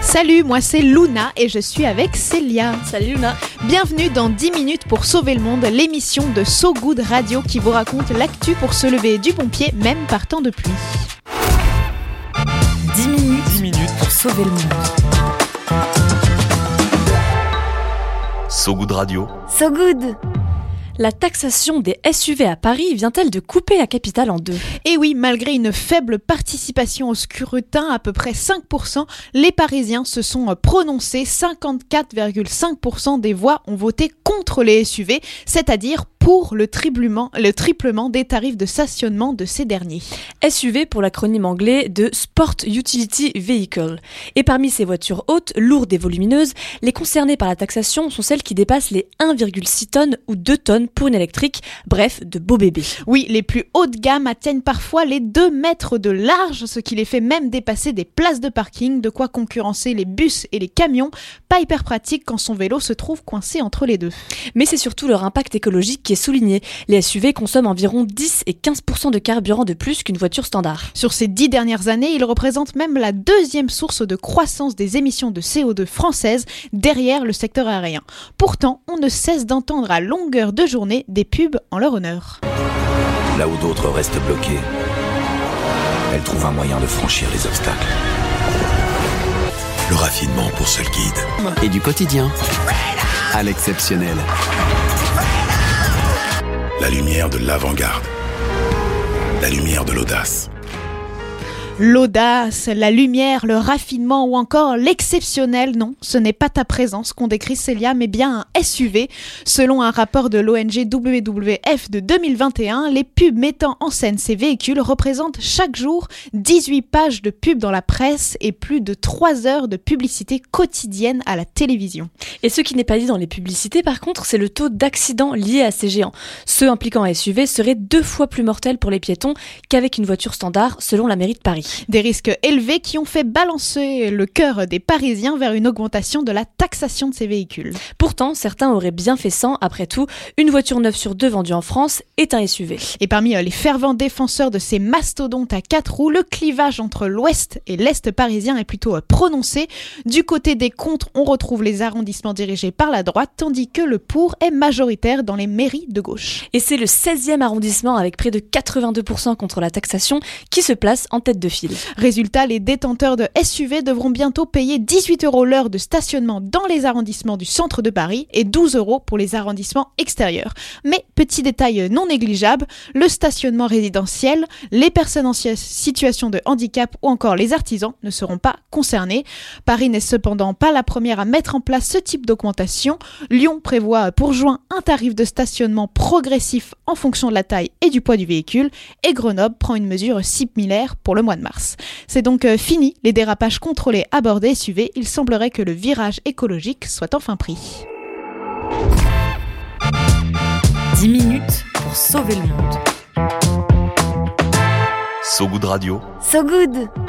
Salut, moi c'est Luna et je suis avec Célia. Salut Luna. Bienvenue dans 10 minutes pour sauver le monde, l'émission de So Good Radio qui vous raconte l'actu pour se lever du pompier même par temps de pluie. 10 minutes, 10 minutes pour sauver le monde. So Good Radio. So Good la taxation des SUV à Paris vient-elle de couper la capitale en deux? Et oui, malgré une faible participation au scrutin, à peu près 5%, les Parisiens se sont prononcés. 54,5% des voix ont voté contre les SUV, c'est-à-dire pour le triplement, le triplement des tarifs de stationnement de ces derniers. SUV pour l'acronyme anglais de Sport Utility Vehicle. Et parmi ces voitures hautes, lourdes et volumineuses, les concernées par la taxation sont celles qui dépassent les 1,6 tonnes ou 2 tonnes pour une électrique, bref, de beaux bébés. Oui, les plus haut de gamme atteignent parfois les 2 mètres de large, ce qui les fait même dépasser des places de parking, de quoi concurrencer les bus et les camions, pas hyper pratique quand son vélo se trouve coincé entre les deux. Mais c'est surtout leur impact écologique qui est souligné. Les SUV consomment environ 10 et 15% de carburant de plus qu'une voiture standard. Sur ces dix dernières années, ils représentent même la deuxième source de croissance des émissions de CO2 françaises derrière le secteur aérien. Pourtant, on ne cesse d'entendre à longueur de journée des pubs en leur honneur. Là où d'autres restent bloqués, elle trouve un moyen de franchir les obstacles. Le raffinement pour seul guide. Et du quotidien à l'exceptionnel. La lumière de l'avant-garde. La lumière de l'audace. L'audace, la lumière, le raffinement ou encore l'exceptionnel, non, ce n'est pas ta présence qu'on décrit Célia, mais bien un SUV. Selon un rapport de l'ONG WWF de 2021, les pubs mettant en scène ces véhicules représentent chaque jour 18 pages de pubs dans la presse et plus de 3 heures de publicité quotidienne à la télévision. Et ce qui n'est pas dit dans les publicités, par contre, c'est le taux d'accidents liés à ces géants. Ceux impliquant un SUV seraient deux fois plus mortels pour les piétons qu'avec une voiture standard, selon la mairie de Paris. Des risques élevés qui ont fait balancer le cœur des Parisiens vers une augmentation de la taxation de ces véhicules. Pourtant, certains auraient bien fait sans. Après tout, une voiture neuve sur deux vendue en France est un SUV. Et parmi euh, les fervents défenseurs de ces mastodontes à quatre roues, le clivage entre l'ouest et l'est parisien est plutôt euh, prononcé. Du côté des contre, on retrouve les arrondissements dirigés par la droite, tandis que le pour est majoritaire dans les mairies de gauche. Et c'est le 16e arrondissement avec près de 82% contre la taxation qui se place en tête de file. Résultat, les détenteurs de SUV devront bientôt payer 18 euros l'heure de stationnement dans les arrondissements du centre de Paris et 12 euros pour les arrondissements extérieurs. Mais petit détail non négligeable, le stationnement résidentiel, les personnes en situation de handicap ou encore les artisans ne seront pas concernés. Paris n'est cependant pas la première à mettre en place ce type d'augmentation. Lyon prévoit pour juin un tarif de stationnement progressif en fonction de la taille et du poids du véhicule et Grenoble prend une mesure similaire pour le mois de mars. C'est donc euh, fini les dérapages contrôlés à bord des SUV. Il semblerait que le virage écologique soit enfin pris. 10 minutes pour sauver le monde. So Good Radio. So Good